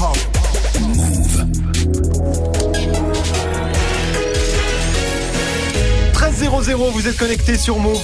hip-hop. Move. 13.00, vous êtes connecté sur Move.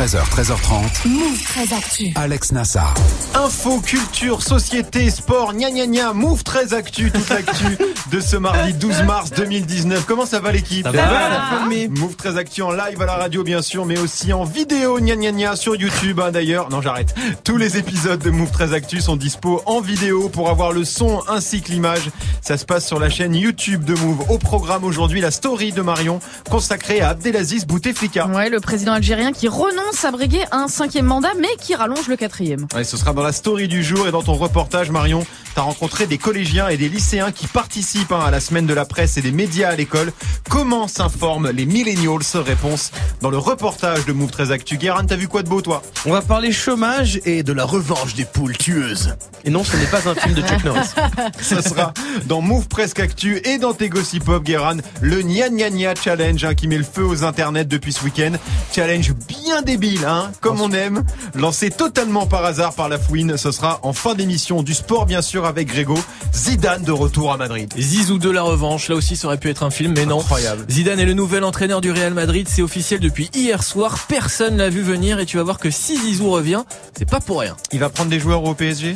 13h, 13h30. Move très actu. Alex Nassar. Info, culture, société, sport, gna gna gna, Move très actu, toute l'actu de ce mardi 12 mars 2019. Comment ça va l'équipe Ça va, la famille. Move très actu en live à la radio bien sûr, mais aussi en vidéo, gna gna gna, sur YouTube hein, d'ailleurs. Non j'arrête. Tous les épisodes de Move très actu sont dispo en vidéo pour avoir le son ainsi que l'image. Ça se passe sur la chaîne YouTube de Move. Au programme aujourd'hui, la story de Marion consacrée à Abdelaziz Bouteflika. Ouais, le président algérien qui renonce à briguer un cinquième mandat, mais qui rallonge le quatrième. Ouais, ce sera dans la story du jour et dans ton reportage, Marion, t'as rencontré des collégiens et des lycéens qui participent hein, à la semaine de la presse et des médias à l'école. Comment s'informent les millennials? Réponse dans le reportage de Move 13 Actu. Guérin, t'as vu quoi de beau, toi? On va parler chômage et de la revanche des poules tueuses. Et non, ce n'est pas un film de Chuck Norris. Ça sera dans Move Presque Actu et dans tes Gossip Pop, Guérin, le Nya Nya Nya Challenge hein, qui met le feu aux internets depuis ce week-end. Challenge bien débile, hein, comme on aime. Lancé totalement par hasard par la fouine. Ce sera en fin d'émission du sport, bien sûr, avec Grégo. Zidane de retour à Madrid. Zizou de la revanche, là aussi ça aurait pu être un film, mais non. Incroyable. Zidane est le nouvel entraîneur du Real Madrid, c'est officiel depuis hier soir, personne l'a vu venir et tu vas voir que si Zizou revient, c'est pas pour rien. Il va prendre des joueurs au PSG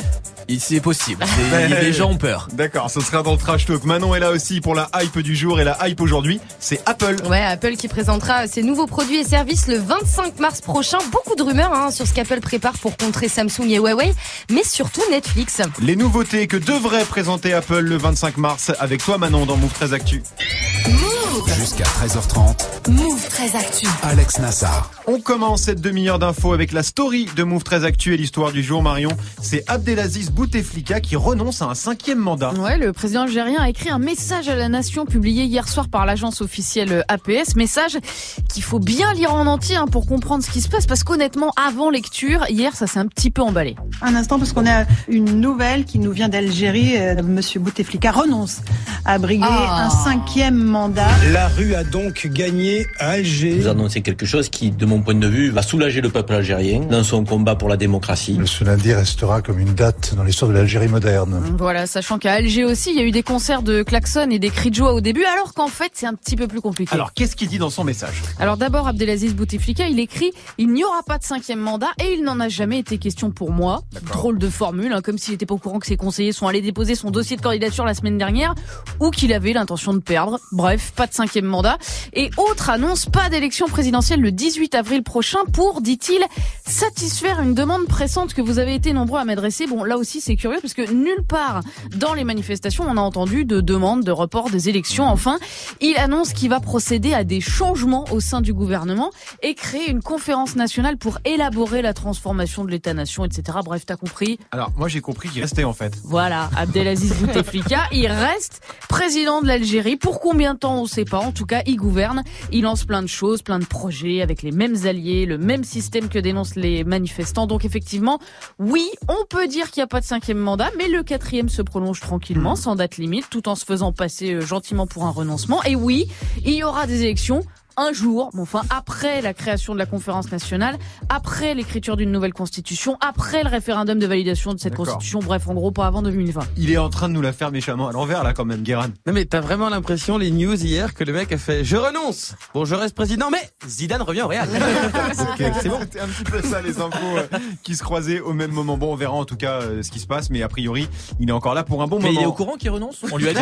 C'est possible, les gens ont peur. D'accord, ce sera dans le trash talk. Manon est là aussi pour la hype du jour et la hype aujourd'hui, c'est Apple. Ouais, Apple qui présentera ses nouveaux produits et services le 25 mars prochain. Beaucoup de rumeurs hein, sur ce qu'Apple prépare pour contrer Samsung et Huawei, mais surtout Netflix. Les nouveautés que devrait présenter Apple le 25 mars avec toi Manon dans Move 13 Actu. Jusqu'à 13h30. Move très actu. Alex Nassar. On commence cette demi-heure d'infos avec la story de Move 13 Actu et l'histoire du jour Marion. C'est Abdelaziz Bouteflika qui renonce à un cinquième mandat. Ouais, le président algérien a écrit un message à la nation publié hier soir par l'agence officielle APS. Message qu'il faut bien lire en entier hein, pour comprendre ce qui se passe. Parce qu'honnêtement, avant lecture, hier, ça s'est un petit peu emballé. Un instant, parce qu'on a une nouvelle qui nous vient d'Algérie. Euh, Monsieur Bouteflika renonce à briguer Ah. un cinquième mandat. La rue a donc gagné à Alger. Vous annoncez quelque chose qui, de mon point de vue, va soulager le peuple algérien dans son combat pour la démocratie. Ce lundi restera comme une date dans l'histoire de l'Algérie moderne. Voilà, sachant qu'à Alger aussi, il y a eu des concerts de klaxons et des cris de joie au début, alors qu'en fait, c'est un petit peu plus compliqué. Alors qu'est-ce qu'il dit dans son message? Alors d'abord, Abdelaziz Bouteflika, il écrit « Il n'y aura pas de cinquième mandat et il n'en a jamais été question pour moi ». Drôle de formule, hein, comme s'il n'était pas au courant que ses conseillers sont allés déposer son dossier de candidature la semaine dernière ou qu'il avait l'intention de perdre. Bref, pas de cinquième mandat. Et autre annonce, pas d'élection présidentielle le 18 avril prochain pour, dit-il, satisfaire une demande pressante que vous avez été nombreux à m'adresser. Bon, là aussi, c'est curieux parce que nulle part dans les manifestations, on a entendu de demandes de report des élections. Enfin, il annonce qu'il va procéder à des changements au sein du gouvernement et créer une conférence nationale pour élaborer la transformation de l'État-nation, etc. Bref, t'as compris. Alors moi j'ai compris qu'il restait en fait. Voilà, Abdelaziz Bouteflika, il reste président de l'Algérie. Pour combien de temps, on sait pas. En tout cas, il gouverne. Il lance plein de choses, plein de projets avec les mêmes alliés, le même système que dénoncent les manifestants. Donc effectivement, oui, on peut dire qu'il n'y a pas de cinquième mandat, mais le quatrième se prolonge tranquillement, sans date limite, tout en se faisant passer euh, gentiment pour un renoncement. Et oui, il y aura des élections un jour, bon, enfin après la création de la conférence nationale, après l'écriture d'une nouvelle constitution, après le référendum de validation de cette constitution, bref, en gros, pas avant 2020. Il est en train de nous la faire méchamment à l'envers là quand même, Guérin. Non mais t'as vraiment l'impression, les news hier, que le mec a fait « Je renonce Bon, je reste président, mais Zidane revient au Real. » c'est bon. C'était un petit peu ça les infos euh, qui se croisaient au même moment. Bon, on verra en tout cas euh, ce qui se passe, mais a priori, il est encore là pour un bon Mais moment. il est au courant qu'il renonce On lui a dit.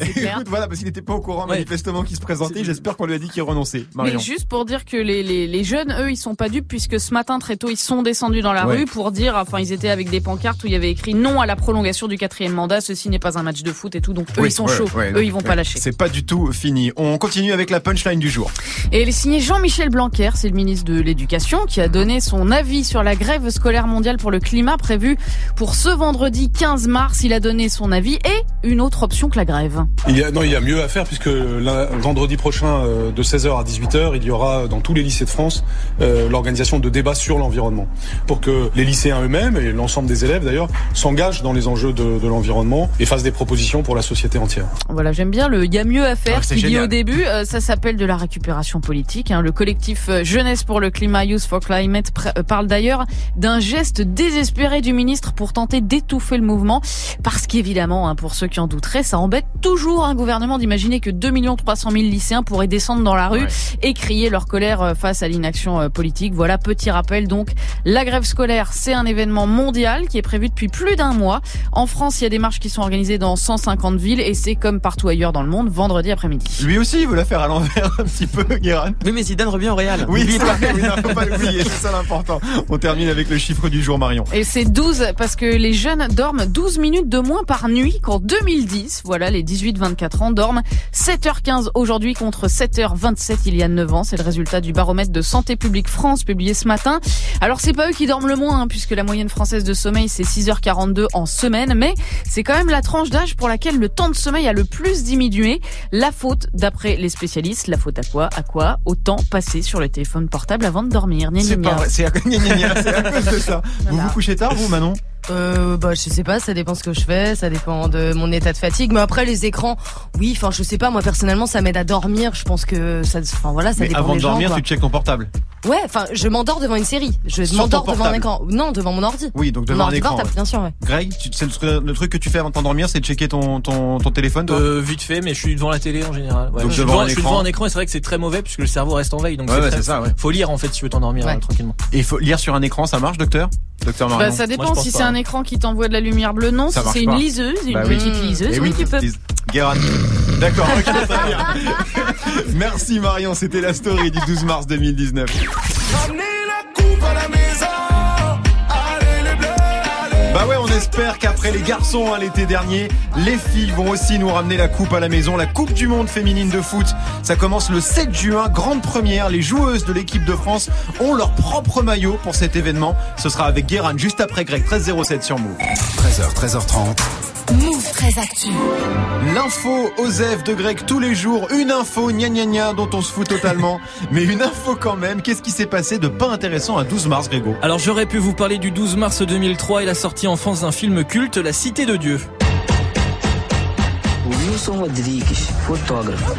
Écoute, voilà, parce qu'il n'était pas au courant Ouais. manifestement qu'il se présentait. J'espère qu'on lui a dit qu'il renonçait. Mais Marion. juste pour dire que les, les, les jeunes, eux, ils sont pas dupes puisque ce matin très tôt, ils sont descendus dans la Ouais. rue pour dire, enfin, ils étaient avec des pancartes où il y avait écrit non à la prolongation du quatrième mandat. Ceci n'est pas un match de foot et tout. Donc eux, Oui, ils sont ouais, chauds. ouais, eux, non, ils vont ouais. pas lâcher. C'est pas du tout fini. On continue avec la punchline du jour. Et il est signé Jean-Michel Blanquer, c'est le ministre de l'Éducation, qui a donné son avis sur la grève scolaire mondiale pour le climat prévue pour ce vendredi 15 mars. Il a donné son avis et une autre option que la grève. Il y a, non, il y a mieux à faire puisque lun- vendredi prochain, euh, de 16h à 18h, il y aura dans tous les lycées de France euh, l'organisation de débats sur l'environnement pour que les lycéens eux-mêmes et l'ensemble des élèves d'ailleurs s'engagent dans les enjeux de, de l'environnement et fassent des propositions pour la société entière. Voilà, j'aime bien le il y a mieux à faire Ah, qui dit au début. euh, ça s'appelle de la récupération politique. hein. Le collectif euh, Jeunesse pour le climat, Youth for Climate, euh, parle d'ailleurs d'un geste désespéré du ministre pour tenter d'étouffer le mouvement. Parce qu'évidemment, hein, pour ceux qui en douteraient, ça embête toujours un gouvernement d'imaginer que 2 300 000 lycéens pourraient descendre dans la rue et crier leur colère euh, face à l'inaction euh, politique. Voilà, petit rappel donc, la grève scolaire, c'est un événement mondial qui est prévu depuis plus d'un mois. En France, il y a des marches qui sont organisées dans 150 villes et c'est comme partout ailleurs dans le monde, vendredi après-midi. Lui aussi, il veut la faire à l'envers un petit peu, Guérin. Oui, mais Zidane revient au Real. Oui, non, faut pas l'oublier, c'est ça l'important. On termine avec le chiffre du jour, Marion. Et c'est 12 parce que les jeunes dorment 12 minutes de moins par nuit qu'en 2010. Voilà, les 18-24 ans dorment 7h15 aujourd'hui contre 7h27 il y a 9 ans. C'est le résultat du baromètre de Santé publique France publié ce matin. Alors c'est pas eux qui dorment le moins hein, puisque la moyenne française de sommeil c'est 6h42 en semaine, mais c'est quand même la tranche d'âge pour laquelle le temps de sommeil a le plus diminué. La faute, d'après les spécialistes, la faute à quoi? À quoi? Au temps passé sur le téléphone portable avant de dormir. C'est pas vrai, c'est à, cause de ça. Vous vous couchez tard, vous, Manon? Euh, bah, je sais pas, ça dépend ce que je fais, ça dépend de mon état de fatigue. Mais après, les écrans, oui, enfin, je sais pas, moi, personnellement, ça m'aide à dormir. Je pense que ça, enfin, voilà, ça Mais dépend avant des de dormir, gens, tu checkes ton portable. Ouais, enfin, je m'endors devant une série. Je m'endors devant un écran. Non, devant mon ordi. Oui, donc Mon devant un ordi écran. portable, ouais. bien sûr, ouais. Greg, tu- c'est le, truc- le truc que tu fais avant de t'endormir, c'est de checker ton, ton, ton téléphone, toi Euh, vite fait, mais je suis devant la télé en général. Ouais. Donc je, suis devant devant, un je suis écran. devant un écran et c'est vrai que c'est très mauvais puisque le cerveau reste en veille. Donc Ouais, c'est ouais, très- c'est ça, ouais. Faut lire en fait si tu veux t'endormir Ouais. euh, tranquillement. Et faut lire sur un écran, ça marche, docteur? Docteur Marion Bah, ça dépend si c'est un. Écran qui t'envoie de la lumière bleue, non. Ça si c'est une pas. liseuse, une Bah oui. petite liseuse, Eh oui, tu peux. D'accord, ok, très bien. Merci Marion, c'était la story du 12 mars 2019. Bah ouais, on espère qu'après les garçons hein, l'été dernier, les filles vont aussi nous ramener la coupe à la maison. La Coupe du Monde féminine de foot, ça commence le 7 juin, grande première. Les joueuses de l'équipe de France ont leur propre maillot pour cet événement. Ce sera avec Guérin juste après Greg 1307 sur Move. 13h, 13h30. Move très actu. L'info Osef de Greg tous les jours, une info gna gna gna dont on se fout totalement, mais une info quand même. Qu'est-ce qui s'est passé de pas intéressant à 12 mars, Grégo? Alors j'aurais pu vous parler du 12 mars 2003 et la sortie en France d'un film culte, La Cité de Dieu. Wilson Rodrigues, fotógrafo.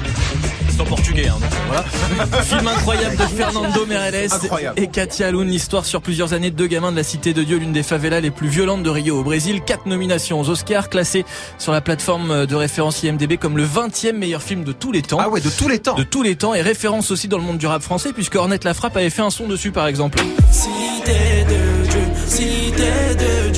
C'est en portugais, hein, donc voilà. Film incroyable de Fernando Meirelles Incroyable. et Katia Alun, l'histoire sur plusieurs années de deux gamins de la Cité de Dieu, l'une des favelas les plus violentes de Rio au Brésil. Quatre nominations aux Oscars, classé sur la plateforme de référence IMDB comme le 20e meilleur film de tous les temps. Ah ouais, de tous les temps. De tous les temps et référence aussi dans le monde du rap français puisque Ornette Lafrappe avait fait un son dessus par exemple. Cité de Dieu, cité de Dieu,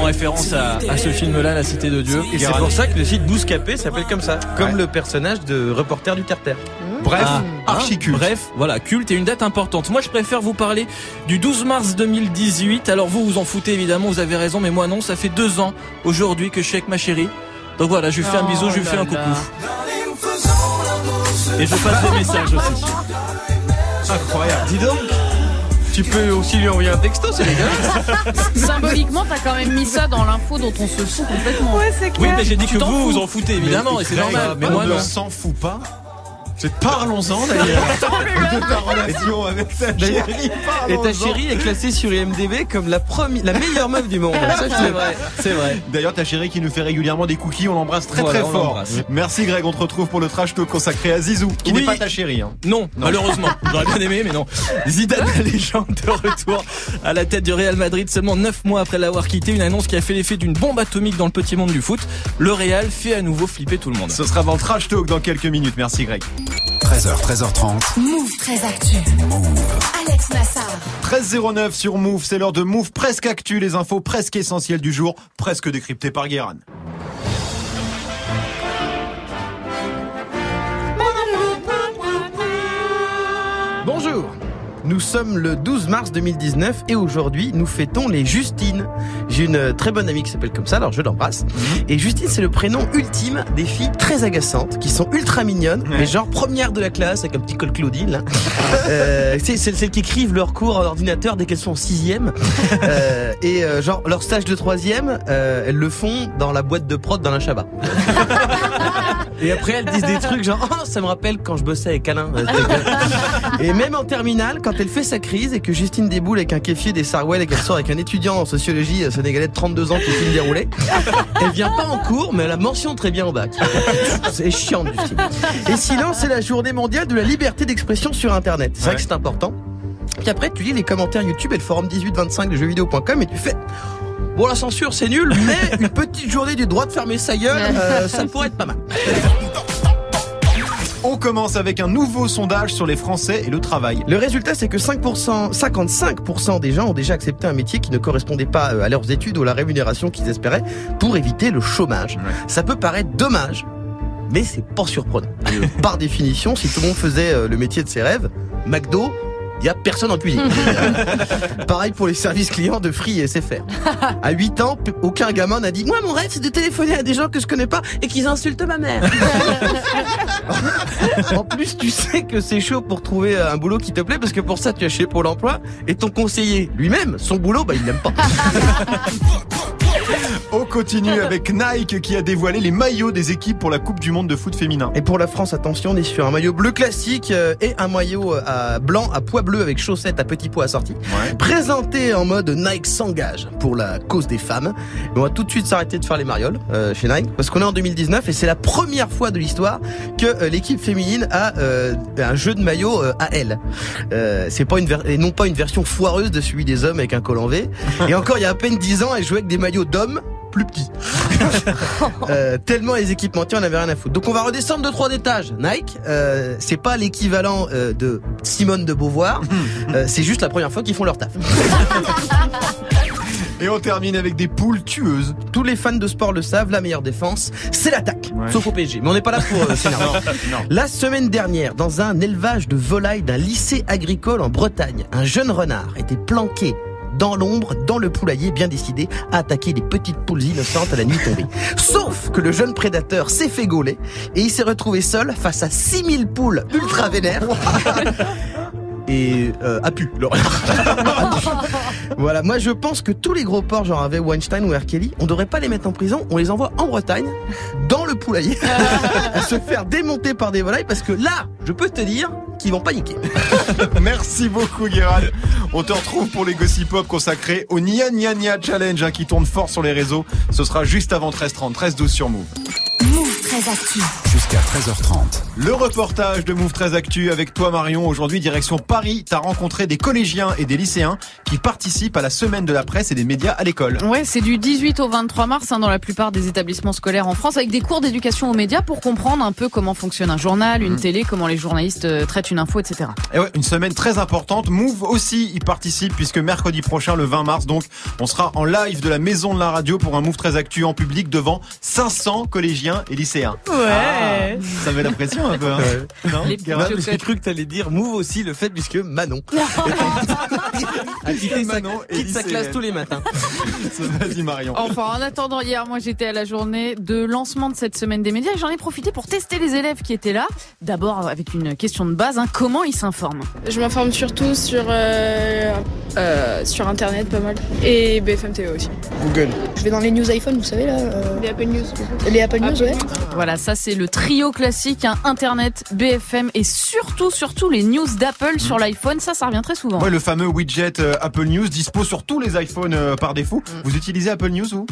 en référence à, à ce film-là, La Cité de Dieu. Et c'est pour ça que le site Bouscapé s'appelle comme ça, comme le personnage de reporter du Terre-Terre. Bref, Ah, archi culte. Bref, voilà, culte et une date importante. Moi, je préfère vous parler du 12 mars 2018. Alors vous, vous en foutez évidemment, vous avez raison, mais moi non, ça fait deux ans aujourd'hui que je suis avec ma chérie. Donc voilà, je lui fais un bisou, je lui fais un coucou. Et je passe des messages aussi. Incroyable. Dis donc, tu peux aussi lui envoyer un texto, c'est légal. Symboliquement, t'as quand même mis ça dans l'info dont on se fout complètement. Ouais, c'est Oui, mais j'ai dit que vous, fous. vous en foutez évidemment, et c'est normal. Mais on moi ne non. s'en fout pas. C'est parlons-en d'ailleurs. de ta relation avec ta chérie. Et ta chérie est classée sur IMDB comme la première, la meilleure meuf du monde. Ça, C'est vrai, c'est vrai. D'ailleurs, ta chérie qui nous fait régulièrement des cookies, on l'embrasse très Voilà, très fort. Merci Greg, on te retrouve pour le trash talk consacré à Zizou, qui Oui. n'est pas ta chérie. Hein. Non, malheureusement. J'aurais bien aimé, mais non. Zidane, la légende de retour à la tête du Real Madrid seulement 9 mois après l'avoir quitté. Une annonce qui a fait l'effet d'une bombe atomique dans le petit monde du foot. Le Real fait à nouveau flipper tout le monde. Ce sera dans le trash talk dans quelques minutes. Merci Greg. 13h, 13h30. Move très actu. Alex Nassar. 13.09 sur Move, c'est l'heure de Move presque actu, les infos presque essentielles du jour, presque décryptées par Guéran. Nous sommes le 12 mars 2019 et aujourd'hui nous fêtons les Justines. J'ai une très bonne amie qui s'appelle comme ça, alors je l'embrasse. Et Justine c'est le prénom ultime des filles très agaçantes, qui sont ultra mignonnes, mais genre première de la classe avec un petit col Claudine. là. Euh, c'est celles qui écrivent leurs cours en ordinateur dès qu'elles sont en sixième. Euh, et euh, genre leur stage de troisième, euh, elles le font dans la boîte de prod dans la Shabbat. Et après, elles disent des trucs genre, oh, ça me rappelle quand je bossais avec Alain. Et même en terminale, quand elle fait sa crise et que Justine déboule avec un kéfier des Sarwell et qu'elle sort avec un étudiant en sociologie euh, sénégalais de 32 ans qui filme déroulé, elle vient pas en cours, mais elle a mention très bien au bac. C'est chiant, Justine. Et sinon, c'est la journée mondiale de la liberté d'expression sur Internet. C'est vrai que c'est important. Puis après, tu lis les commentaires YouTube et le forum 1825 de jeuxvideo.com et tu fais Bon, la censure, c'est nul, mais une petite journée du droit de fermer sa gueule, euh, ça pourrait être pas mal. On commence avec un nouveau sondage sur les Français et le travail. Le résultat, c'est que 5%, 55% des gens ont déjà accepté un métier qui ne correspondait pas euh, à leurs études ou à la rémunération qu'ils espéraient pour éviter le chômage. Ça peut paraître dommage, mais c'est pas surprenant. Par définition, si tout le monde faisait euh, le métier de ses rêves, McDo, il y a personne en cuisine. Pareil pour les services clients de Free et SFR. À 8 ans, aucun gamin n'a dit Moi, mon rêve, c'est de téléphoner à des gens que je connais pas et qu'ils insultent ma mère. en plus, tu sais que c'est chaud pour trouver un boulot qui te plaît parce que pour ça, tu as chez Pôle emploi et ton conseiller lui-même, son boulot, bah, il l'aime pas. On continue avec Nike qui a dévoilé les maillots des équipes pour la Coupe du Monde de foot féminin. Et pour la France, attention, on est sur un maillot bleu classique euh, et un maillot euh, à blanc à pois bleu avec chaussettes à petits pois assortis. Présenté en mode Nike s'engage pour la cause des femmes. Mais on va tout de suite s'arrêter de faire les marioles euh, chez Nike parce qu'on est en 2019 et c'est la première fois de l'histoire que l'équipe féminine a euh, un jeu de maillot euh, à elle. C'est pas une et non pas une version foireuse de celui des hommes avec un col en V. Et encore il y a à peine 10 ans, elle jouait avec des maillots d'hommes plus petits. Euh, tellement les équipementiers en avaient rien à foutre. Donc on va redescendre de trois étages. Nike, euh, c'est pas l'équivalent euh, de Simone de Beauvoir. Euh, c'est juste la première fois qu'ils font leur taf. Et on termine avec des poules tueuses. Tous les fans de sport le savent, la meilleure défense, c'est l'attaque. Sauf au PSG. Mais on n'est pas là pour euh, s'énerver. Non, non. La semaine dernière, dans un élevage de volailles d'un lycée agricole en Bretagne, un jeune renard était planqué dans l'ombre, dans le poulailler, bien décidé à attaquer des petites poules innocentes à la nuit tombée. Sauf que le jeune prédateur s'est fait gauler et il s'est retrouvé seul face à 6000 poules ultra vénères. Et euh, a pu. Voilà, moi je pense que tous les gros porcs, genre avec Weinstein ou R. Kelly, on devrait pas les mettre en prison, on les envoie en Bretagne, dans le poulailler, à se faire démonter par des volailles, parce que là, je peux te dire qu'ils vont paniquer. Merci beaucoup Guérin. On te retrouve pour les Gossip Pop consacrés au Nia Nia Nia Challenge hein, qui tourne fort sur les réseaux. Ce sera juste avant 13h30, 13-12 sur Move. Actu. Jusqu'à 13h30. Le reportage de Move 13 Actu avec toi Marion. Aujourd'hui, direction Paris. T'as rencontré des collégiens et des lycéens qui participent à la semaine de la presse et des médias à l'école. Ouais, c'est du 18 au 23 mars hein, dans la plupart des établissements scolaires en France avec des cours d'éducation aux médias pour comprendre un peu comment fonctionne un journal, une télé, comment les journalistes euh, traitent une info, etc. Et ouais, une semaine très importante. Move aussi y participe puisque mercredi prochain, le 20 mars, donc, on sera en live de la maison de la radio pour un Move très actu en public devant 500 collégiens et lycéens. Ouais. Ça met la pression un peu. Hein. Non, J'ai cru que t'allais dire move aussi le fait puisque Manon a quitté sa, Manon et quitte sa classe tous les matins. Vas-y Marion. Enfin, en attendant, hier, moi, j'étais à la journée de lancement de cette semaine des médias et j'en ai profité pour tester les élèves qui étaient là. D'abord, avec une question de base, hein, comment ils s'informent? Je m'informe surtout sur, euh, euh, sur internet pas mal. Et BFM TV aussi. Google. Je vais dans les news iPhone, vous savez là. Les Apple News. Les Apple News, ouais. Voilà, ça c'est le trio classique, hein, Internet, BFM et surtout, surtout les news d'Apple sur l'iPhone. Ça, ça revient très souvent. Ouais, le fameux widget euh, Apple News dispo sur tous les iPhones euh, par défaut. Vous utilisez Apple News vous?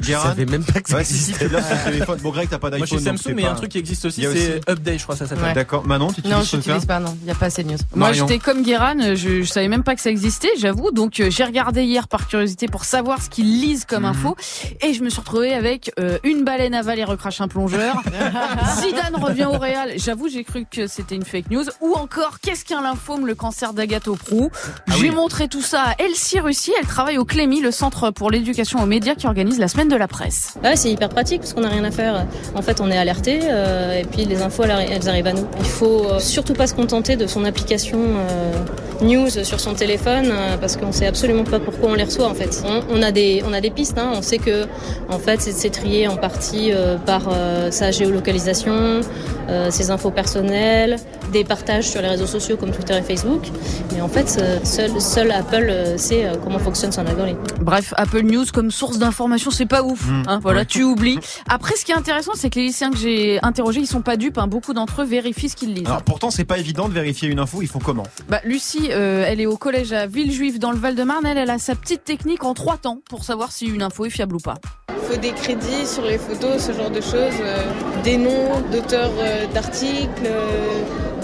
Je savais même pas que ça Ouais, si, si, existait. tu l'as sur le téléphone. Bon, Greg, t'as pas Moi, d'iPhone. chez donc Samsung, mais il y a un truc qui existe aussi, c'est Update, je crois, ça s'appelle. Ouais. D'accord. Manon, tu utilises Non, ce truc-là j'utilise pas, non. Il n'y a pas assez de news. Moi, j'étais comme Guéran, je, je savais même pas que ça existait, j'avoue. Donc, euh, j'ai regardé hier par curiosité pour savoir ce qu'ils lisent comme info. Et je me suis retrouvée avec euh, une baleine avale et recrache un plongeur. Zidane revient au Real. J'avoue, j'ai cru que c'était une fake news. Ou encore, qu'est-ce qu'un lymphome, le cancer d'Agathe Prou J'ai montré tout ça à Elsie Russie. Elle travaille au Clémy, le centre pour l'éducation aux médias qui organise la semaine de la presse. Ouais, c'est hyper pratique parce qu'on n'a rien à faire. En fait, on est alerté euh, et puis les infos, elles, arri- elles arrivent à nous. Il faut euh, surtout pas se contenter de son application euh, news sur son téléphone euh, parce qu'on sait absolument pas pourquoi on les reçoit en fait. On, on a des on a des pistes. Hein. On sait que en fait c'est c'est trié en partie euh, par euh, sa géolocalisation, euh, ses infos personnelles, des partages sur les réseaux sociaux comme Twitter et Facebook. Mais en fait, seul seul Apple sait comment fonctionne son algorithme. Bref, Apple News comme source d'information, c'est pas pas ouf. Mmh. Hein, voilà, Ouais. tu oublies. Après, ce qui est intéressant, c'est que les lycéens que j'ai interrogés, ils sont pas dupes. hein. Beaucoup d'entre eux vérifient ce qu'ils lisent. Alors pourtant c'est pas évident de vérifier une info, ils font comment? Bah, Lucie, euh, elle est au collège à Villejuif dans le Val-de-Marne. Elle, elle a sa petite technique en trois temps pour savoir si une info est fiable ou pas. Il faut des crédits sur les photos, ce genre de choses, euh, des noms d'auteurs euh, d'articles,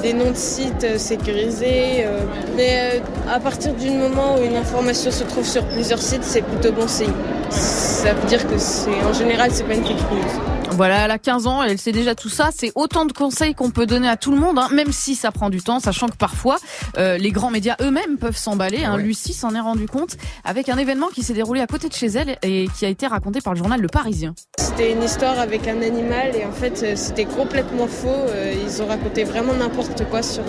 des noms de sites sécurisés. euh. mais euh, à partir du moment où une information se trouve sur plusieurs sites, c'est plutôt bon signe. Ça veut dire que c'est en général c'est pas une fake news. Voilà, elle a 15 ans, elle sait déjà tout ça. C'est autant de conseils qu'on peut donner à tout le monde, hein, même si ça prend du temps, sachant que parfois, euh, les grands médias eux-mêmes peuvent s'emballer. Hein. Lucie s'en est rendu compte avec un événement qui s'est déroulé à côté de chez elle et qui a été raconté par le journal Le Parisien. C'était une histoire avec un animal et en fait euh, c'était complètement faux. Euh, Ils ont raconté vraiment n'importe quoi sur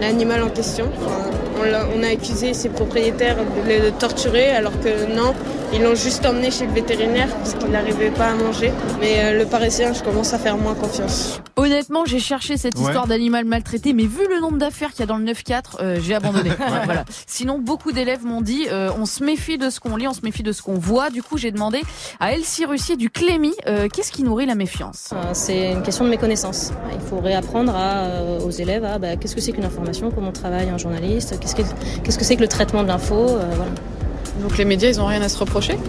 l'animal en question. Enfin, on, a accusé ses propriétaires de le torturer alors que non, ils l'ont juste emmené chez le vétérinaire parce qu'il n'arrivait pas à manger. Mais euh, le parisien, je commence à faire moins confiance. Honnêtement, j'ai cherché cette Ouais. histoire d'animal maltraité, mais vu le nombre d'affaires qu'il y a dans le 9-4, euh, j'ai abandonné. Ouais, voilà. Sinon, beaucoup d'élèves m'ont dit, euh, on se méfie de ce qu'on lit, on se méfie de ce qu'on voit. Du coup, j'ai demandé à Elsie Russier du Clémy, euh, qu'est-ce qui nourrit la méfiance? Euh, C'est une question de méconnaissance. Il faut réapprendre à, euh, aux élèves à bah, qu'est-ce que c'est qu'une information, comment travaille un journaliste, qu'est-ce que c'est que le traitement de l'info. euh. Donc les médias, ils ont rien à se reprocher?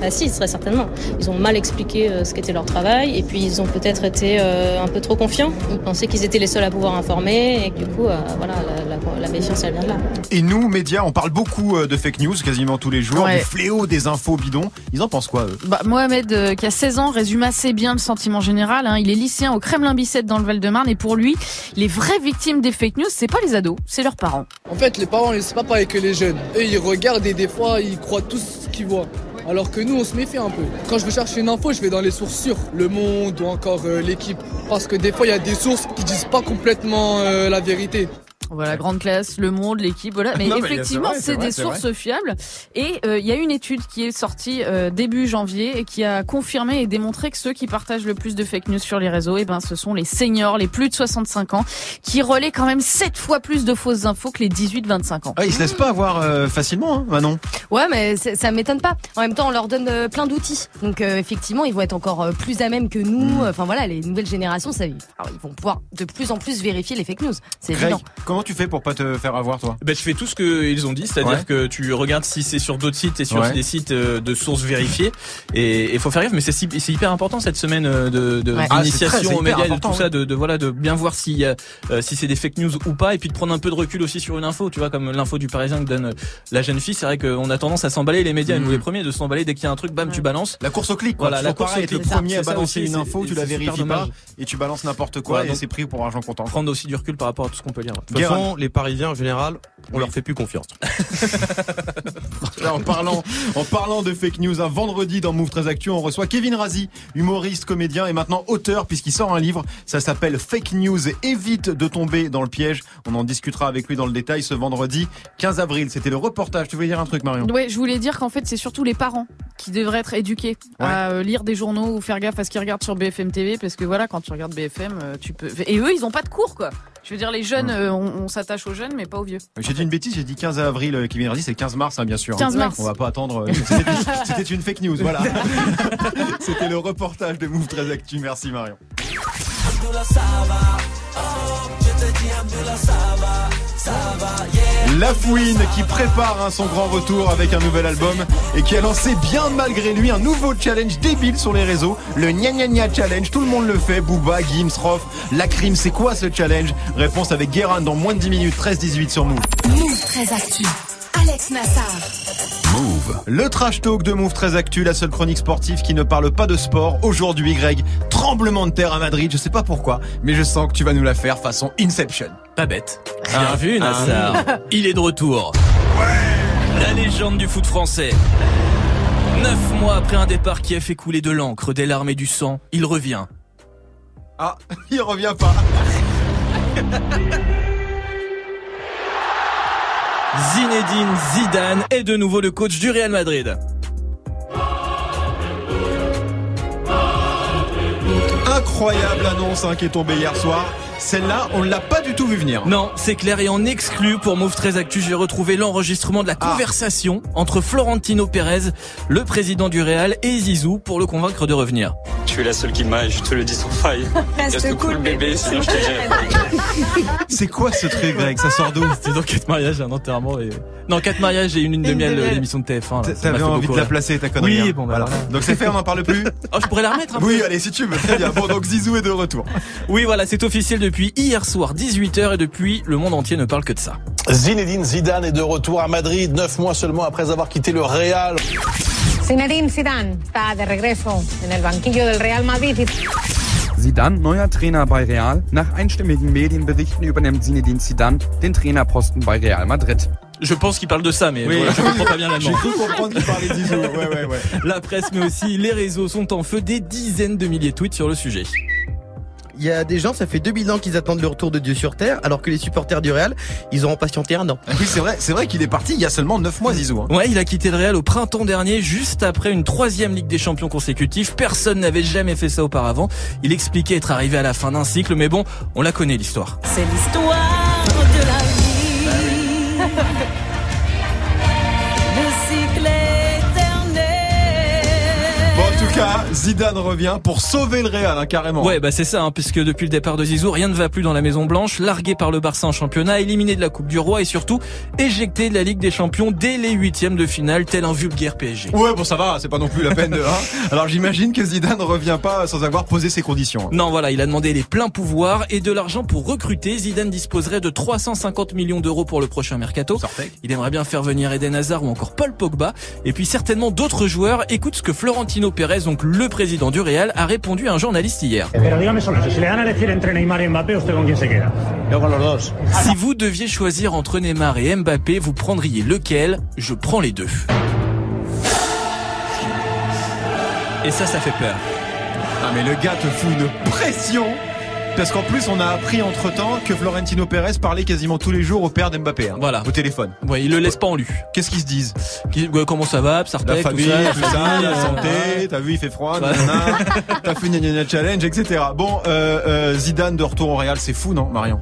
Bah si, très certainement. Ils ont mal expliqué euh, ce qu'était leur travail et puis ils ont peut-être été euh, un peu trop confiants. Ils pensaient qu'ils étaient les seuls à pouvoir informer et que du coup, euh, voilà, la, la- la méfiance, elle vient de là. Et nous, médias, on parle beaucoup euh, de fake news quasiment tous les jours, Ouais. du fléau des infos bidons. Ils en pensent quoi eux? Bah, Mohamed, euh, qui a 16 ans, résume assez bien le sentiment général. hein. Il est lycéen au Kremlin-Bicêtre dans le Val-de-Marne et pour lui, les vraies victimes des fake news, c'est pas les ados, c'est leurs parents. En fait, les parents, c'est pas pareil que les jeunes. Eux, ils regardent et des fois, ils croient tout ce qu'ils voient. Alors que nous, on se méfie un peu. Quand je veux chercher une info, je vais dans les sources sûres. Le Monde ou encore euh, l'équipe. Parce que des fois, il y a des sources qui disent pas complètement euh, la vérité. Voilà, grande classe, le monde, l'équipe, voilà. Mais Non, effectivement, c'est des sources vrai. fiables. Et euh, il y a une étude qui est sortie euh, début janvier et qui a confirmé et démontré que ceux qui partagent le plus de fake news sur les réseaux, eh ben, ce sont les seniors, les plus de 65 ans, qui relaient quand même 7 fois plus de fausses infos que les 18-25 ans. ah, Ils se laissent pas avoir euh, facilement, hein Manon. Ouais, mais ça m'étonne pas. En même temps, on leur donne euh, plein d'outils. Donc, euh, effectivement, ils vont être encore euh, plus à même que nous. Enfin, voilà, les nouvelles générations, ça, alors, ils vont pouvoir de plus en plus vérifier les fake news. C'est évident. comment tu fais pour pas te faire avoir toi Ben, je fais tout ce qu'ils ont dit, c'est-à-dire Ouais. que tu regardes si c'est sur d'autres sites et sur Ouais. des sites euh, de sources vérifiées. Et il faut faire gaffe, mais c'est si- c'est hyper important cette semaine euh, de, de Ouais. Ah, aux médias et de tout ça, de, de voilà, de bien voir si euh, si c'est des fake news ou pas, et puis de prendre un peu de recul aussi sur une info. Tu vois, comme l'info du Parisien que donne euh, la jeune fille, c'est vrai qu'on a tendance à s'emballer les médias, Mhm. nous les premiers, de s'emballer dès qu'il y a un truc, bam, tu balances. La course au clic, quoi. Voilà, la course au le premier à balancer une info, tu la vérifies pas et tu balances n'importe quoi et c'est pris pour argent comptant. Prendre aussi du recul par rapport à tout ce qu'on peut lire. Les Parisiens en général, on leur fait plus confiance. Là, en parlant, en parlant de fake news, un vendredi dans Move 13 Actu, on reçoit Kevin Razi, humoriste, comédien et maintenant auteur puisqu'il sort un livre. Ça s'appelle Fake News. Évite de tomber dans le piège. On en discutera avec lui dans le détail ce vendredi 15 avril. C'était le reportage. Tu voulais dire un truc, Marion? Ouais, je voulais dire qu'en fait, c'est surtout les parents qui devraient être éduqués à euh, lire des journaux ou faire gaffe à ce qu'ils regardent sur BFM TV parce que voilà, quand tu regardes BFM, euh, tu peux. Et eux, ils ont pas de cours, quoi. Je veux dire, les jeunes, euh, on, on s'attache aux jeunes, mais pas aux vieux. J'ai dit une bêtise, j'ai dit 15 avril, euh, Kevin Razi, c'est 15 mars, hein, bien sûr. 15 hein. mars. On va pas attendre. euh, c'était- une fake news, voilà. C'était le reportage de Move 13 Actu. Merci, Marion. Fouine qui prépare hein, son grand retour avec un nouvel album et qui a lancé bien malgré lui un nouveau challenge débile sur les réseaux, le Gna Gna Gna Challenge. Tout le monde le fait, Booba, Gims, Rof, Lacrim, c'est quoi ce challenge? Réponse avec Guérin dans moins de 10 minutes, 13-18 sur Move. Move très actu. Alex Nassar. Move. Le trash talk de Move très actu, la seule chronique sportive qui ne parle pas de sport. Aujourd'hui, Greg, tremblement de terre à Madrid. Je sais pas pourquoi, mais je sens que tu vas nous la faire façon Inception. Pas bête. Bien Ah, vu, ah. Nassar. Il est de retour. La légende du foot français. Neuf mois après un départ qui a fait couler de l'encre, des larmes et du sang, il revient. Ah, il revient pas. Zinedine Zidane est de nouveau le coach du Real Madrid. Incroyable annonce hein, qui est tombée hier soir. Celle-là, on l'a pas du tout vu venir. Non, c'est clair et en exclu pour Move 13 Actu, j'ai retrouvé l'enregistrement de la Ah. conversation entre Florentino Pérez, le président du Real, et Zizou pour le convaincre de revenir. Tu es la seule qui m'aille, je te le dis sans faille. Reste cool bébé, sinon je te. C'est quoi ce truc, Greg? Ça sort d'où? C'est dans 4 mariages un enterrement et... Non, 4 mariages et une lune de miel, de miel. l'émission de TF1. là. Ça m'a T'avais envie beaucoup de la placer, ta connerie. Oui, hein. bon, bah, voilà. Donc c'est fait, on n'en parle plus Oh, je pourrais la remettre un peu. Oui, allez, si tu veux. Très bien. Bon, donc Zizou est de retour. Oui, voilà, c'est officiel depuis hier soir, 18h, et depuis, le monde entier ne parle que de ça. Zinedine Zidane est de retour à Madrid, neuf mois seulement après avoir quitté le Real. Zinedine Zidane está de regreso en el banquillo del Real Madrid. Zidane, neuer Trainer bei Real. Nach einstimmigen Medienberichten übernimmt Zinedine Zidane den Trainerposten bei Real Madrid. Je pense qu'il parle de ça, mais voilà, je comprends pas bien l'allemand. J'ai comprendre qu'il parlait ouais, ouais. La presse, mais aussi les réseaux sont en feu, des dizaines de milliers de tweets sur le sujet. Il y a des gens, ça fait 2000 ans qu'ils attendent le retour de Dieu sur Terre, alors que les supporters du Real, ils auront patienté un an. Oui, c'est vrai, c'est vrai qu'il est parti il y a seulement 9 mois, Zizou. hein. Ouais, il a quitté le Real au printemps dernier, juste après une troisième Ligue des Champions consécutive. Personne n'avait jamais fait ça auparavant. Il expliquait être arrivé à la fin d'un cycle, mais bon, on la connaît l'histoire. C'est l'histoire cas, Zidane revient pour sauver le Real, hein, carrément. Ouais, bah c'est ça, hein, puisque depuis le départ de Zizou, rien ne va plus dans la Maison Blanche, largué par le Barça en championnat, éliminé de la Coupe du Roi et surtout éjecté de la Ligue des Champions dès les huitièmes de finale, tel un vulgaire PSG. Ouais, bon, ça va, c'est pas non plus la peine de. hein. Alors j'imagine que Zidane revient pas sans avoir posé ses conditions. hein. Non, voilà, il a demandé les pleins pouvoirs et de l'argent pour recruter. Zidane disposerait de 350 millions d'euros pour le prochain mercato. Il aimerait bien faire venir Eden Hazard ou encore Paul Pogba. Et puis certainement d'autres joueurs. Écoute ce que Florentino Pérez, donc le président du Real, a répondu à un journaliste hier. Dos. Si vous deviez choisir entre Neymar et Mbappé, vous prendriez lequel? Je prends les deux. Et ça, ça fait peur. Ah, mais le gars te fout une pression Parce qu'en plus, on a appris entre temps que Florentino Pérez parlait quasiment tous les jours au père d'Mbappé. hein, Voilà. Au téléphone. Ouais, il le laisse pas en lui. Qu'est-ce qu'ils se disent ouais, Comment ça va, La famille, tout ça, tout ça, la santé, t'as vu, il fait froid, nanana, t'as fait challenge, etc. Bon, euh, euh, Zidane de retour au Real, c'est fou, non, Marion?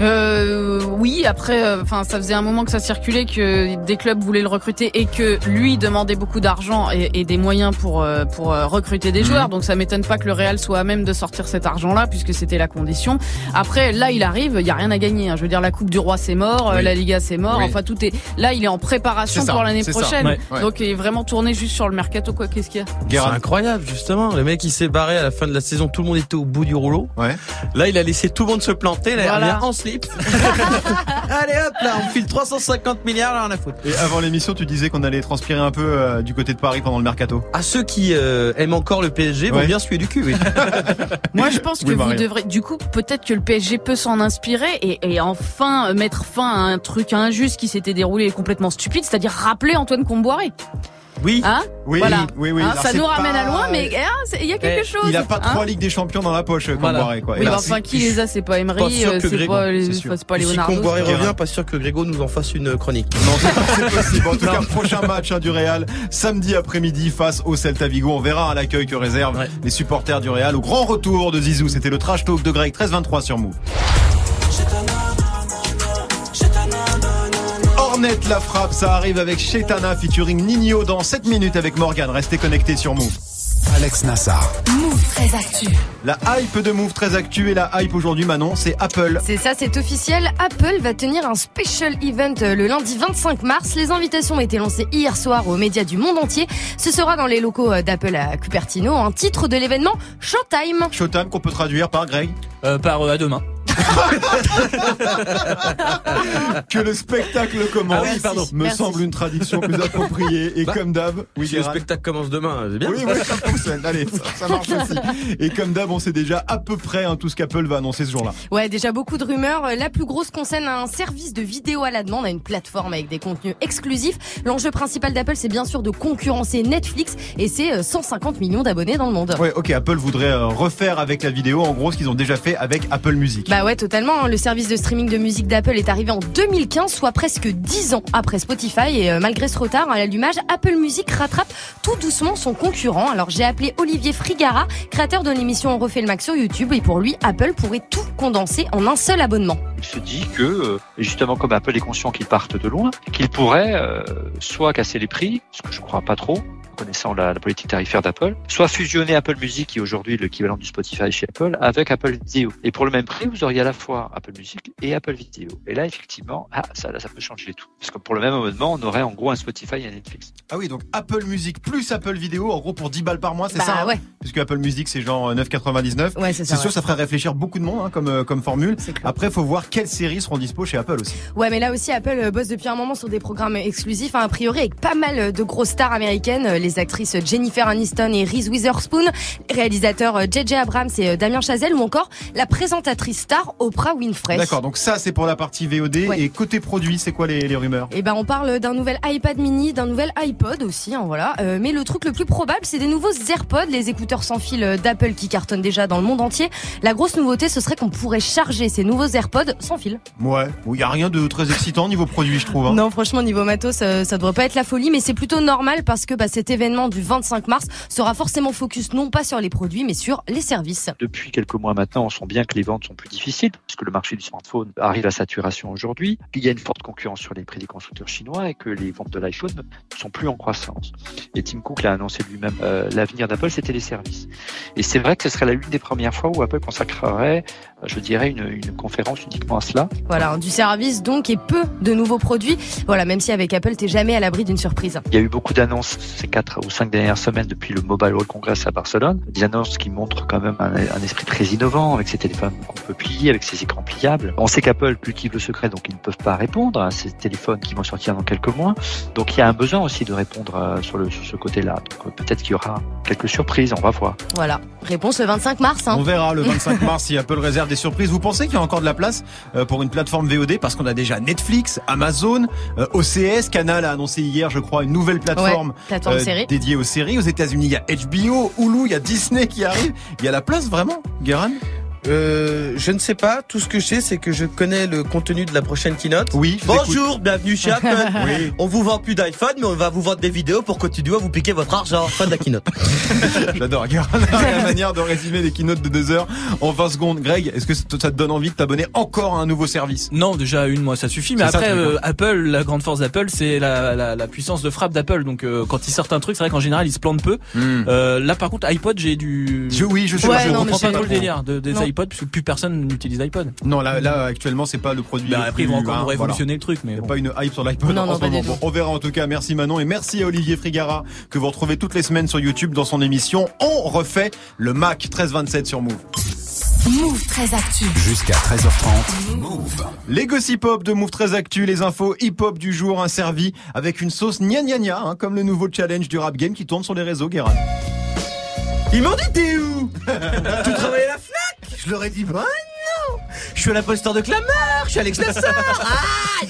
Euh, oui, après, euh, enfin, ça faisait un moment que ça circulait que des clubs voulaient le recruter et que lui demandait beaucoup d'argent et, et des moyens pour euh, pour euh, recruter des Mhm. joueurs. Donc ça m'étonne pas que le Real soit à même de sortir cet argent-là puisque c'était la condition. Après, là, il arrive, il y a rien à gagner. hein. Je veux dire, la Coupe du Roi c'est mort, Oui. la Liga c'est mort. Oui. Enfin, tout est là. Il est en préparation ça, pour l'année prochaine. Ouais, ouais. Donc il est vraiment tourné juste sur le mercato. Quoi, qu'est-ce qu'il y a? C'est incroyable, justement. Le mec, il s'est barré à la fin de la saison. Tout le monde était au bout du rouleau. Ouais. Là, il a laissé tout le monde se planter. Là, il Voilà. En slip. Allez hop, là, on file 350 milliards, là, on a foutre. Et avant l'émission, tu disais qu'on allait transpirer un peu euh, du côté de Paris pendant le mercato. À ceux qui euh, aiment encore le PSG vont Ouais. bien suer du cul, oui. Moi, je pense que Oui, vous devrez. Du coup, peut-être que le PSG peut s'en inspirer et, et enfin euh, mettre fin à un truc injuste qui s'était déroulé et complètement stupide, c'est-à-dire rappeler Antoine Comboiré. Oui. Hein Oui, voilà. oui, oui. Hein, Alors, ça c'est nous ramène pas- à loin, mais hein, c'est- il y a quelque Eh, chose. Il a pas hein. trois Ligues des Champions dans la poche, comme Voilà. Comboiré, quoi. Oui, enfin, qui les a C'est pas Pas Emery, euh, c'est pas, les- pas si Leonardo. Comboiré Guérin. revient, pas sûr que Grégo nous en fasse une chronique. Non, c'est possible. En tout cas, prochain match hein, du Real, samedi après-midi face au Celta Vigo. On verra à l'accueil que réservent Ouais. les supporters du Real. Au grand retour de Zizou, c'était le trash talk de Greg 13-23 sur Move. La frappe, ça arrive avec Chetana featuring Nino dans 7 minutes avec Morgan. Restez connectés sur Move. Alex Nassar. Move très actu. La hype de Move très actu et la hype aujourd'hui, Manon, c'est Apple. C'est ça, c'est officiel. Apple va tenir un special event euh, le lundi 25 mars. Les invitations ont été lancées hier soir aux médias du monde entier. Ce sera dans les locaux euh, d'Apple à Cupertino. Un titre de l'événement Showtime. Showtime qu'on peut traduire par Greg. Euh, par euh, à demain. Que le spectacle commence. Ah oui, pardon. Me Merci. semble une traduction plus appropriée. Et Bah, comme d'hab, oui, si le spectacle commence demain, c'est bien. Oui, oui, ça fonctionne. Allez, ça, ça marche aussi. Et comme d'hab, on sait déjà à peu près hein, tout ce qu'Apple va annoncer ce jour-là. Ouais, déjà beaucoup de rumeurs. Euh, La plus grosse concerne un service de vidéo à la demande, à une plateforme avec des contenus exclusifs. L'enjeu principal d'Apple, c'est bien sûr de concurrencer Netflix et c'est euh, 150 millions d'abonnés dans le monde. Ouais, ok, Apple voudrait euh, refaire avec la vidéo, en gros, ce qu'ils ont déjà fait avec Apple Music. Bah Bah ouais, totalement. hein. Le service de streaming de musique d'Apple est arrivé en 2015, soit presque 10 ans après Spotify. Et euh, malgré ce retard à l'allumage, Apple Music rattrape tout doucement son concurrent. Alors j'ai appelé Olivier Frigara, créateur de l'émission On refait le Mac sur YouTube. Et pour lui, Apple pourrait tout condenser en un seul abonnement. Il se dit que, euh, justement, comme Apple est conscient qu'ils partent de loin, qu'il pourrait euh, soit casser les prix, ce que je crois pas trop, connaissant la, la politique tarifaire d'Apple, soit fusionner Apple Music, qui est aujourd'hui l'équivalent du Spotify chez Apple, avec Apple Video. Et pour le même prix, vous auriez à la fois Apple Music et Apple Video. Et là, effectivement, ah, ça, là, ça peut changer tout. Parce que pour le même abonnement, on aurait en gros un Spotify et un Netflix. Ah oui, donc Apple Music plus Apple Vidéo, en gros pour 10 balles par mois, c'est Bah ça hein ouais. Puisque Apple Music c'est genre euh, 9,99. Ouais, c'est sûr, ouais. ça ferait réfléchir beaucoup de monde hein, comme, euh, comme formule. Après, faut voir quelles séries seront dispo chez Apple aussi. Ouais, mais là aussi, Apple euh, bosse depuis un moment sur des programmes exclusifs, hein, a priori avec pas mal de grosses stars américaines, euh, les actrices Jennifer Aniston et Reese Witherspoon, les réalisateurs euh, J.J. Abrams et euh, Damien Chazelle, ou encore la présentatrice star Oprah Winfrey. D'accord, donc ça c'est pour la partie VOD. Et côté produit, c'est quoi les, les rumeurs? Et ben on parle d'un nouvel iPad mini, d'un nouvel iPod aussi, hein, voilà. Euh, mais le truc le plus probable, c'est des nouveaux AirPods, les écouteurs sans fil d'Apple qui cartonnent déjà dans le monde entier. La grosse nouveauté, ce serait qu'on pourrait charger ces nouveaux AirPods sans fil. Ouais, il y a rien de très excitant niveau produit, je trouve. hein. Non, franchement, niveau matos, euh, ça devrait pas être la folie, mais c'est plutôt normal parce que bah, cet événement du 25 mars sera forcément focus non pas sur les produits, mais sur les services. Depuis quelques mois maintenant, on sent bien que les ventes sont plus difficiles, puisque le marché du smartphone arrive à saturation aujourd'hui, qu'il y a une forte concurrence sur les prix des constructeurs chinois et que les ventes de l'iPhone ne sont plus en croissance. Et Tim Cook l'a annoncé lui-même, euh, l'avenir d'Apple, c'était les services. Et c'est vrai que ce serait la l'une des premières fois où Apple consacrerait, euh, je dirais, une, une conférence uniquement à cela. Voilà, du service donc et peu de nouveaux produits. Voilà, même si avec Apple, t'es jamais à l'abri d'une surprise. Il y a eu beaucoup d'annonces ces quatre ou cinq dernières semaines depuis le Mobile World Congress à Barcelone. Des annonces qui montrent quand même un, un esprit très innovant avec ces téléphones qu'on peut plier, avec ces écrans pliables. On sait qu'Apple cultive le secret, donc ils ne peuvent pas répondre à ces téléphones qui vont sortir dans quelques mois. Donc il y a un besoin aussi de répondre euh, sur, le, sur ce côté-là. Donc euh, peut-être qu'il y aura quelques surprises, on va voir. Voilà, réponse le 25 mars. Hein. On verra le 25 mars si Apple réserve des surprises. Vous pensez qu'il y a encore de la place euh, pour une plateforme VOD parce qu'on a déjà Netflix, Amazon, OCS, Canal a annoncé hier, je crois, une nouvelle plateforme, Ouais, plateforme dédiée aux séries. Aux États-Unis, il y a HBO, Hulu, il y a Disney qui arrive. Il y a la place vraiment, Guérin? Euh, je ne sais pas. Tout ce que je sais, c'est que je connais le contenu de la prochaine keynote. Oui. Bonjour, bienvenue chez Apple. Oui. On vous vend plus d'iPhone, mais on va vous vendre des vidéos pour continuer à vous piquer votre argent. Fin de la keynote. J'adore, la manière de résumer des keynotes de deux heures en 20 secondes. Greg, est-ce que ça te donne envie de t'abonner encore à un nouveau service? Non, déjà une moi ça suffit. Mais ça, après, euh, Apple, la grande force d'Apple, c'est la, la, la puissance de frappe d'Apple. Donc euh, quand ils sortent un truc, c'est vrai qu'en général ils se plantent peu. Euh, là par contre, iPod, j'ai du. Je- oui, je sais, Ouais, je je comprends pas trop le délire de, des Non. iPods puisque plus personne n'utilise iPod. Non, là, là actuellement, c'est pas le produit. Bah, après, ils vont encore hein, révolutionner le truc, mais Il y a bon. pas une hype sur l'iPod Non, en non, ce pas moment. du Bon, on verra en tout cas. Merci Manon et merci à Olivier Frigara que vous retrouvez toutes les semaines sur YouTube dans son émission On refait le Mac 1327 sur Move. Move très actu. Jusqu'à 13h30. Move. Les gossip hop de Move très Actu, les infos hip hop du jour hein, servis avec une sauce gna gna gna, hein, comme le nouveau challenge du rap game qui tourne sur les réseaux, Guérin. Ils m'ont dit t'es où? Tu travailles à la FNAC Je leur ai dit bah non Je suis poster de Clameur, je suis Alex Nassar Ah.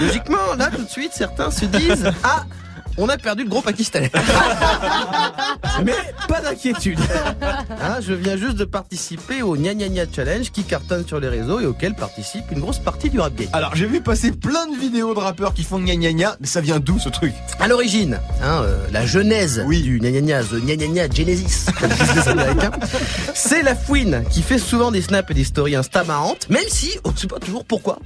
Logiquement, là tout de suite, certains se disent Ah on a perdu le gros pakistanais. Mais pas d'inquiétude. Hein, je viens juste de participer au Gna Gna Gna Challenge qui cartonne sur les réseaux et auquel participe une grosse partie du rap game. Alors j'ai vu passer plein de vidéos de rappeurs qui font gna gna gna, mais ça vient d'où ce truc? À l'origine, hein, euh, la genèse du gna gna gna, the gna gna gna Genesis, c'est la fouine qui fait souvent des snaps et des stories Insta marrantes, même si on ne sait pas toujours pourquoi.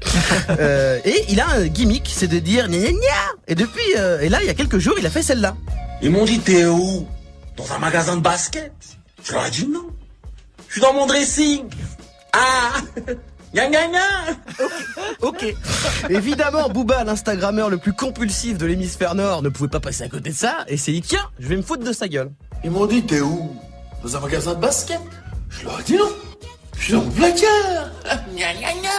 Euh, et il a un gimmick, c'est de dire gna gna gna. Et depuis, euh, et là, il y a quelques il a fait celle-là. Ils m'ont dit t'es où? Dans un magasin de basket? Je leur ai dit non. Je suis dans mon dressing. Ah Gna gna gna Ok. Évidemment, Booba, l'Instagrammeur le plus compulsif de l'hémisphère nord, ne pouvait pas passer à côté de ça et s'est dit tiens, je vais me foutre de sa gueule. Ils m'ont dit t'es où? Dans un magasin de basket? Je leur ai dit non. Je suis dans mon placard. Gna gna gna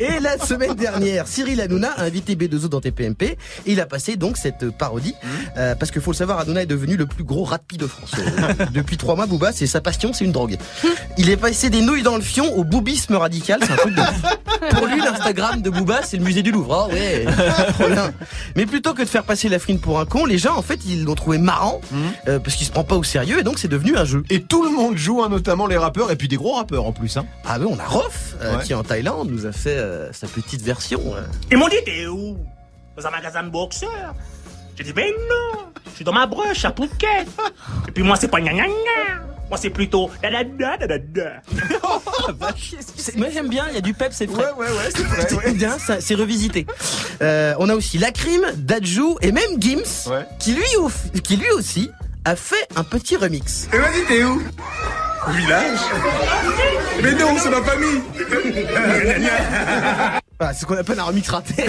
Et la semaine dernière, Cyril Hanouna a invité B2O dans TPMP et il a passé donc cette parodie euh, parce que faut le savoir, Hanouna est devenu le plus gros rat de de France. Euh, depuis trois mois, Booba, c'est sa passion, c'est une drogue. Il est passé des nouilles dans le fion au boubisme radical, c'est un truc de fou. Pour lui, l'Instagram Instagram de Booba, c'est le musée du Louvre. Ah ouais, trop bien. Mais plutôt que de faire passer la frine pour un con, les gens en fait ils l'ont trouvé marrant euh, parce qu'il se prend pas au sérieux et donc c'est devenu un jeu. Et tout le monde joue, hein, notamment les rappeurs et puis des gros rappeurs en plus. Hein. Ah ben on a Rof euh, Ouais. qui en Thaïlande nous a fait euh, sa petite version. Ils m'ont dit, t'es où? Dans un magasin de boxeurs. J'ai dit, mais non, je suis dans ma broche à Phuket. Et puis moi, c'est pas gna gna gna. Moi, c'est plutôt da da da da da da. C'est- Moi j'aime bien, il y a du pep, c'est frais. Ouais, ouais, ouais, c'est vrai. J'aime bien, ça, c'est revisité. Euh, on a aussi Lacrim, Dadju et même Gims, qui, lui, qui lui aussi a fait un petit remix. Et vas-y, t'es où? Au village Mais non, c'est ma famille Ah, c'est ce qu'on appelle un remix raté.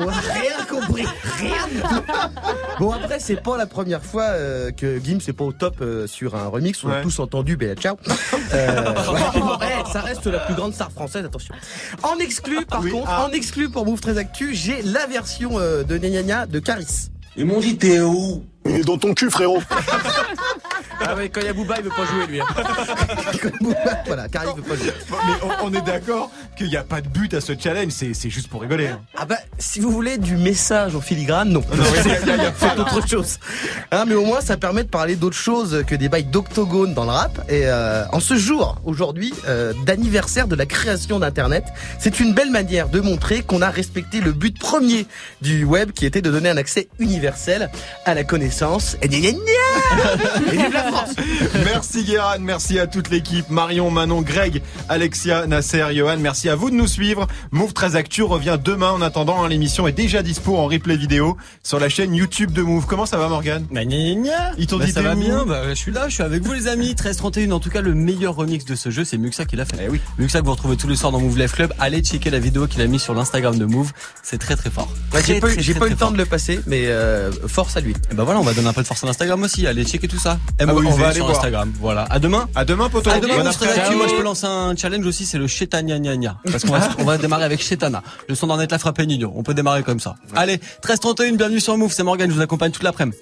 On a rien compris, rien du tout. Bon après c'est pas la première fois euh, que Gims est pas au top euh, sur un remix. On a tous entendu Bella Ciao. Euh, ouais, ça reste la plus grande star française. Attention. En exclu par Oui, contre, ah. en exclu pour Move très Actu, j'ai la version euh, de Gna de Caris. Ils m'ont dit, t'es où Il est dans ton cul, frérot. Ah ouais, quand il y a Booba, il veut pas jouer lui. hein. voilà, Caris veut pas jouer. Mais on, on est d'accord qu'il n'y a pas de but à ce challenge, c'est c'est juste pour rigoler. hein. Ah bah, si vous voulez du message en filigrane, non. Non, il y a- il y a- il y a pas, Faites autre chose. Hein, mais au moins, ça permet de parler d'autre chose que des bails d'octogone dans le rap. Et euh, en ce jour, aujourd'hui, euh, d'anniversaire de la création d'Internet, c'est une belle manière de montrer qu'on a respecté le but premier du web, qui était de donner un accès universel à la connaissance. Et gna gna gna Et vive la France Merci Guéran, merci à toute l'équipe, Marion, Manon, Greg, Alexia, Nasser, Johan, merci à vous de nous suivre. Move 13 Actu revient demain en attendant, hein, l'émission est déjà dispo en replay vidéo sur la chaîne YouTube de Move. Comment ça va Morgan Bah, gna, gna, gna. Ils t'ont Bah, dit ça va bien, bah, je suis là, je suis avec vous les amis, 13-31, en tout cas le meilleur remix de ce jeu c'est Muxa qui l'a fait. Eh oui. Muxa que vous retrouvez tous les soirs dans Move Life Club, allez checker la vidéo qu'il a mise sur l'Instagram de Move, c'est très très fort. Ouais, J'ai pas, eu- très, le temps fort. de le passer, mais euh, force à lui. Et bah voilà, on va donner un peu de force à l'Instagram aussi, allez checker tout ça. Ah on va aller sur voir. Instagram, voilà. À demain À demain poto. À demain, Bon Move 13 après-midi. Actu. Moi, je peux lancer un challenge aussi, c'est le Chetania. Parce qu'on va, on va démarrer avec Chetana. Le son d'en est la frappe Nino. On peut démarrer comme ça. Allez, 13-31, bienvenue sur Move, c'est Morgan, je vous accompagne toute l'après-midi.